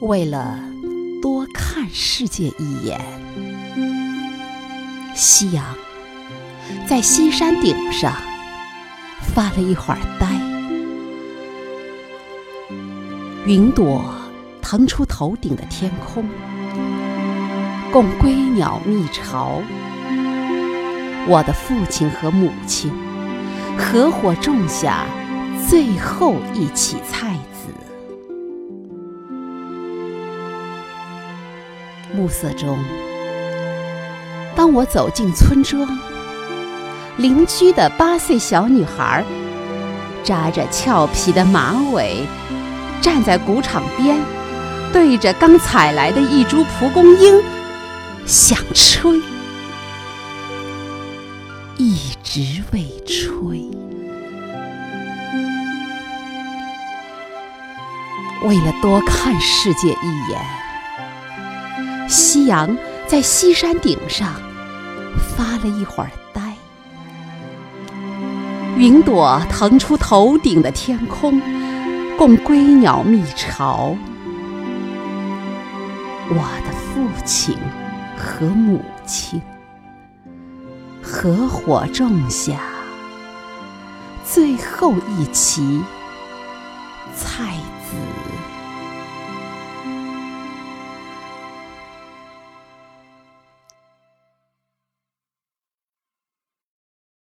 为了多看世界一眼，夕阳在西山顶上发了一会儿呆，云朵腾出头顶的天空，供归鸟觅巢。我的父亲和母亲合伙种下最后一起菜籽。暮色中，当我走进村庄，邻居的八岁小女孩扎着俏皮的马尾，站在谷场边，对着刚采来的一株蒲公英想吹。一直未吹。为了多看世界一眼，夕阳在西山顶上发了一会儿呆。云朵腾出头顶的天空，供归鸟觅巢。我的父亲和母亲。合伙种下最后一畦菜籽。